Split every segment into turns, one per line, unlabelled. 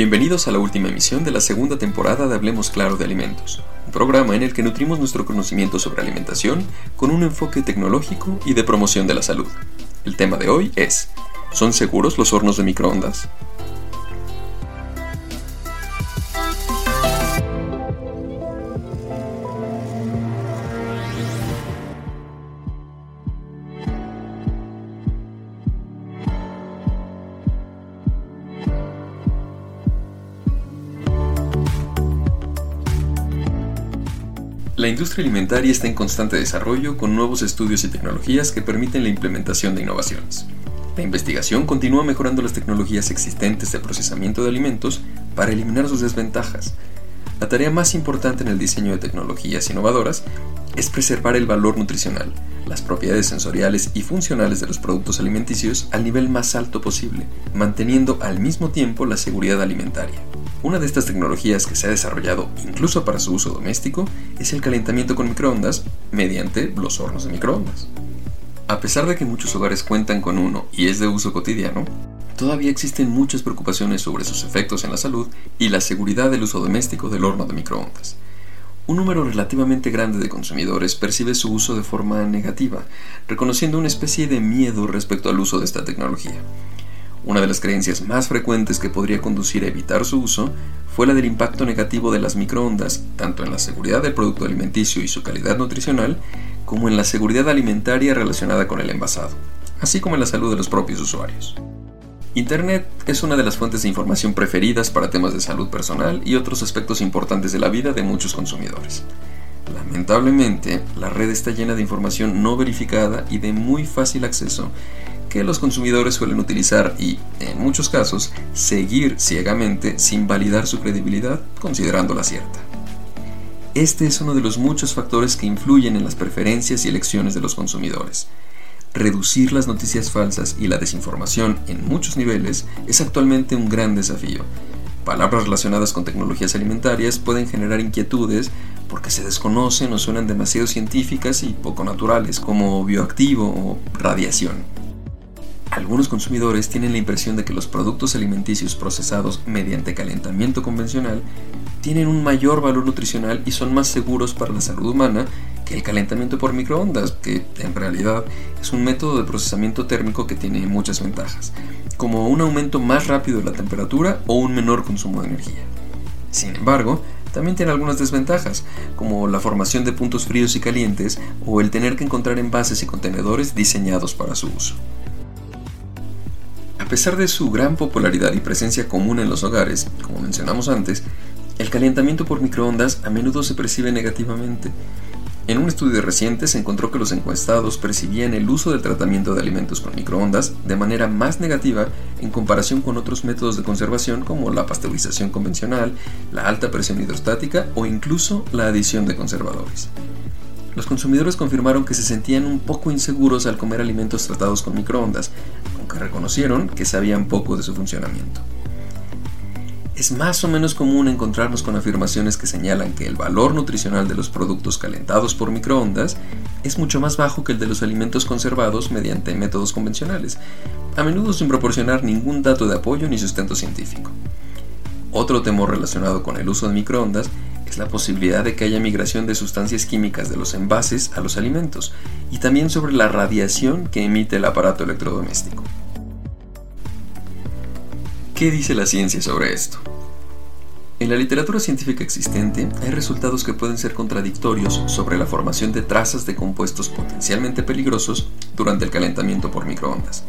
Bienvenidos a la última emisión de la segunda temporada de Hablemos Claro de Alimentos, un programa en el que nutrimos nuestro conocimiento sobre alimentación con un enfoque tecnológico y de promoción de la salud. El tema de hoy es, ¿son seguros los hornos de microondas? La industria alimentaria está en constante desarrollo con nuevos estudios y tecnologías que permiten la implementación de innovaciones. La investigación continúa mejorando las tecnologías existentes de procesamiento de alimentos para eliminar sus desventajas. La tarea más importante en el diseño de tecnologías innovadoras es preservar el valor nutricional, las propiedades sensoriales y funcionales de los productos alimenticios al nivel más alto posible, manteniendo al mismo tiempo la seguridad alimentaria. Una de estas tecnologías que se ha desarrollado incluso para su uso doméstico es el calentamiento con microondas mediante los hornos de microondas. A pesar de que muchos hogares cuentan con uno y es de uso cotidiano, todavía existen muchas preocupaciones sobre sus efectos en la salud y la seguridad del uso doméstico del horno de microondas. Un número relativamente grande de consumidores percibe su uso de forma negativa, reconociendo una especie de miedo respecto al uso de esta tecnología. Una de las creencias más frecuentes que podría conducir a evitar su uso fue la del impacto negativo de las microondas, tanto en la seguridad del producto alimenticio y su calidad nutricional, como en la seguridad alimentaria relacionada con el envasado, así como en la salud de los propios usuarios. Internet es una de las fuentes de información preferidas para temas de salud personal y otros aspectos importantes de la vida de muchos consumidores. Lamentablemente, la red está llena de información no verificada y de muy fácil acceso que los consumidores suelen utilizar y, en muchos casos, seguir ciegamente sin validar su credibilidad considerándola cierta. Este es uno de los muchos factores que influyen en las preferencias y elecciones de los consumidores. Reducir las noticias falsas y la desinformación en muchos niveles es actualmente un gran desafío. Palabras relacionadas con tecnologías alimentarias pueden generar inquietudes porque se desconocen o suenan demasiado científicas y poco naturales, como bioactivo o radiación. Algunos consumidores tienen la impresión de que los productos alimenticios procesados mediante calentamiento convencional tienen un mayor valor nutricional y son más seguros para la salud humana que el calentamiento por microondas, que en realidad es un método de procesamiento térmico que tiene muchas ventajas, como un aumento más rápido de la temperatura o un menor consumo de energía. Sin embargo, también tiene algunas desventajas, como la formación de puntos fríos y calientes o el tener que encontrar envases y contenedores diseñados para su uso. A pesar de su gran popularidad y presencia común en los hogares, como mencionamos antes, el calentamiento por microondas a menudo se percibe negativamente. En un estudio reciente se encontró que los encuestados percibían el uso del tratamiento de alimentos con microondas de manera más negativa en comparación con otros métodos de conservación como la pasteurización convencional, la alta presión hidrostática o incluso la adición de conservadores. Los consumidores confirmaron que se sentían un poco inseguros al comer alimentos tratados con microondas, reconocieron que sabían poco de su funcionamiento. Es más o menos común encontrarnos con afirmaciones que señalan que el valor nutricional de los productos calentados por microondas es mucho más bajo que el de los alimentos conservados mediante métodos convencionales, a menudo sin proporcionar ningún dato de apoyo ni sustento científico. Otro temor relacionado con el uso de microondas es la posibilidad de que haya migración de sustancias químicas de los envases a los alimentos y también sobre la radiación que emite el aparato electrodoméstico. ¿Qué dice la ciencia sobre esto? En la literatura científica existente hay resultados que pueden ser contradictorios sobre la formación de trazas de compuestos potencialmente peligrosos durante el calentamiento por microondas.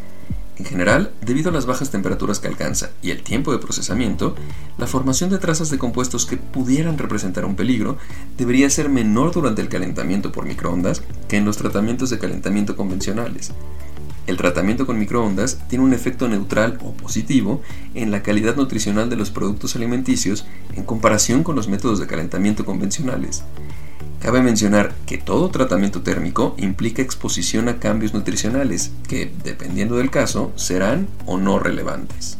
En general, debido a las bajas temperaturas que alcanza y el tiempo de procesamiento, la formación de trazas de compuestos que pudieran representar un peligro debería ser menor durante el calentamiento por microondas que en los tratamientos de calentamiento convencionales. El tratamiento con microondas tiene un efecto neutral o positivo en la calidad nutricional de los productos alimenticios en comparación con los métodos de calentamiento convencionales. Cabe mencionar que todo tratamiento térmico implica exposición a cambios nutricionales que, dependiendo del caso, serán o no relevantes.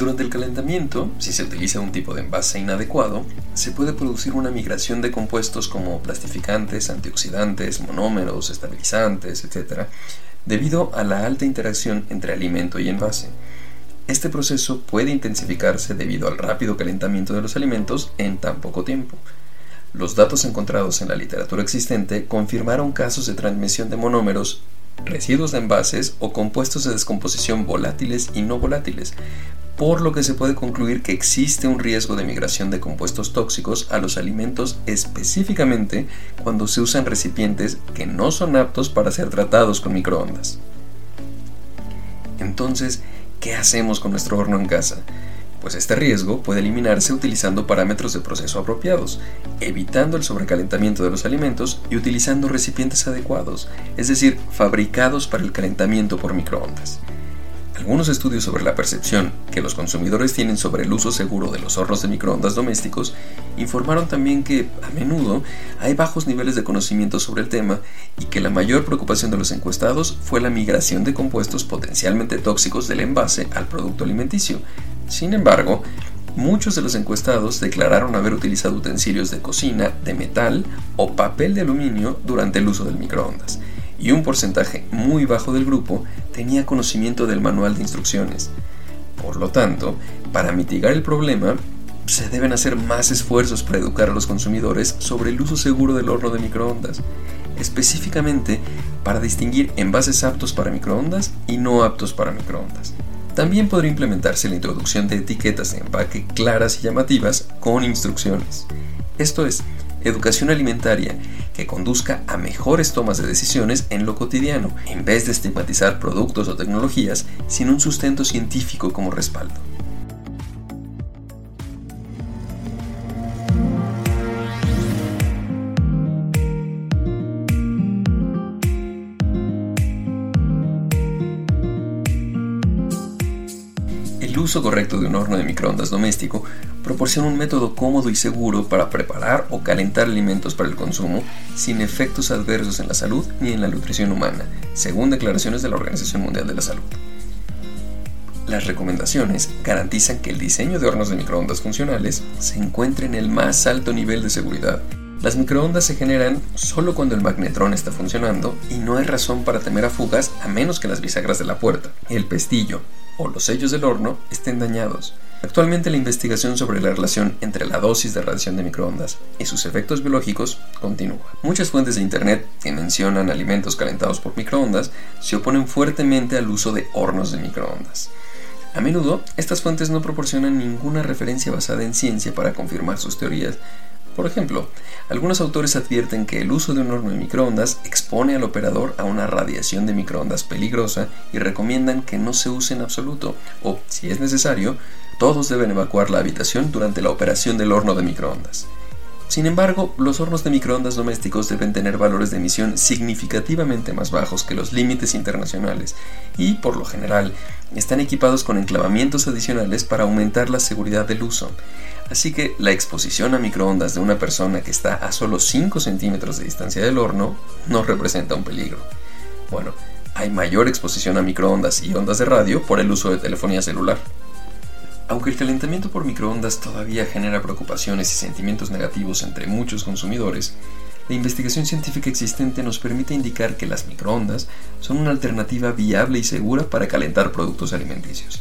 Durante el calentamiento, si se utiliza un tipo de envase inadecuado, se puede producir una migración de compuestos como plastificantes, antioxidantes, monómeros, estabilizantes, etc., debido a la alta interacción entre alimento y envase. Este proceso puede intensificarse debido al rápido calentamiento de los alimentos en tan poco tiempo. Los datos encontrados en la literatura existente confirmaron casos de transmisión de monómeros, residuos de envases o compuestos de descomposición volátiles y no volátiles, por lo que se puede concluir que existe un riesgo de migración de compuestos tóxicos a los alimentos específicamente cuando se usan recipientes que no son aptos para ser tratados con microondas. Entonces, ¿qué hacemos con nuestro horno en casa? pues este riesgo puede eliminarse utilizando parámetros de proceso apropiados, evitando el sobrecalentamiento de los alimentos y utilizando recipientes adecuados, es decir, fabricados para el calentamiento por microondas. Algunos estudios sobre la percepción que los consumidores tienen sobre el uso seguro de los hornos de microondas domésticos informaron también que, a menudo, hay bajos niveles de conocimiento sobre el tema y que la mayor preocupación de los encuestados fue la migración de compuestos potencialmente tóxicos del envase al producto alimenticio, sin embargo, muchos de los encuestados declararon haber utilizado utensilios de cocina de metal o papel de aluminio durante el uso del microondas, y un porcentaje muy bajo del grupo tenía conocimiento del manual de instrucciones. Por lo tanto, para mitigar el problema, se deben hacer más esfuerzos para educar a los consumidores sobre el uso seguro del horno de microondas, específicamente para distinguir envases aptos para microondas y no aptos para microondas. También podría implementarse la introducción de etiquetas de empaque claras y llamativas con instrucciones. Esto es, educación alimentaria conduzca a mejores tomas de decisiones en lo cotidiano, en vez de estigmatizar productos o tecnologías sin un sustento científico como respaldo. Uso correcto de un horno de microondas doméstico proporciona un método cómodo y seguro para preparar o calentar alimentos para el consumo sin efectos adversos en la salud ni en la nutrición humana, según declaraciones de la Organización Mundial de la Salud. Las recomendaciones garantizan que el diseño de hornos de microondas funcionales se encuentre en el más alto nivel de seguridad. Las microondas se generan solo cuando el magnetrón está funcionando y no hay razón para temer a fugas a menos que las bisagras de la puerta, el pestillo o los sellos del horno estén dañados. Actualmente la investigación sobre la relación entre la dosis de radiación de microondas y sus efectos biológicos continúa. Muchas fuentes de Internet que mencionan alimentos calentados por microondas se oponen fuertemente al uso de hornos de microondas. A menudo, estas fuentes no proporcionan ninguna referencia basada en ciencia para confirmar sus teorías, por ejemplo, algunos autores advierten que el uso de un horno de microondas expone al operador a una radiación de microondas peligrosa y recomiendan que no se use en absoluto o, si es necesario, todos deben evacuar la habitación durante la operación del horno de microondas. Sin embargo, los hornos de microondas domésticos deben tener valores de emisión significativamente más bajos que los límites internacionales y, por lo general, están equipados con enclavamientos adicionales para aumentar la seguridad del uso. Así que la exposición a microondas de una persona que está a solo 5 centímetros de distancia del horno no representa un peligro. Bueno, hay mayor exposición a microondas y ondas de radio por el uso de telefonía celular. Aunque el calentamiento por microondas todavía genera preocupaciones y sentimientos negativos entre muchos consumidores, la investigación científica existente nos permite indicar que las microondas son una alternativa viable y segura para calentar productos alimenticios.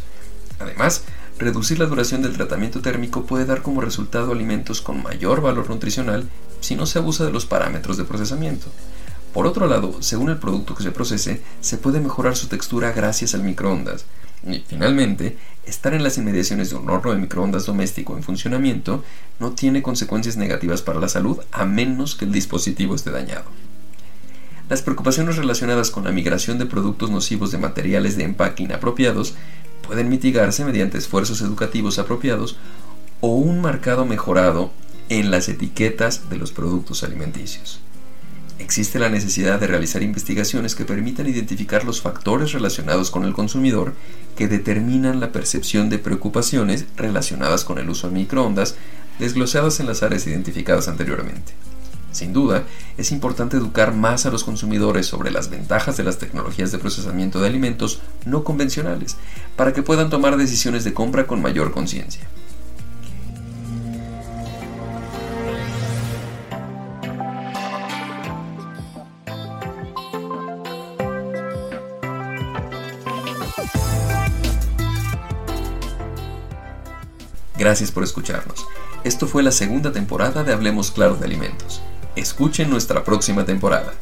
Además, Reducir la duración del tratamiento térmico puede dar como resultado alimentos con mayor valor nutricional si no se abusa de los parámetros de procesamiento. Por otro lado, según el producto que se procese, se puede mejorar su textura gracias al microondas. Y finalmente, estar en las inmediaciones de un horno de microondas doméstico en funcionamiento no tiene consecuencias negativas para la salud a menos que el dispositivo esté dañado. Las preocupaciones relacionadas con la migración de productos nocivos de materiales de empaque inapropiados pueden mitigarse mediante esfuerzos educativos apropiados o un marcado mejorado en las etiquetas de los productos alimenticios. Existe la necesidad de realizar investigaciones que permitan identificar los factores relacionados con el consumidor que determinan la percepción de preocupaciones relacionadas con el uso de microondas desglosadas en las áreas identificadas anteriormente. Sin duda, es importante educar más a los consumidores sobre las ventajas de las tecnologías de procesamiento de alimentos no convencionales, para que puedan tomar decisiones de compra con mayor conciencia. Gracias por escucharnos. Esto fue la segunda temporada de Hablemos Claro de Alimentos. Escuchen nuestra próxima temporada.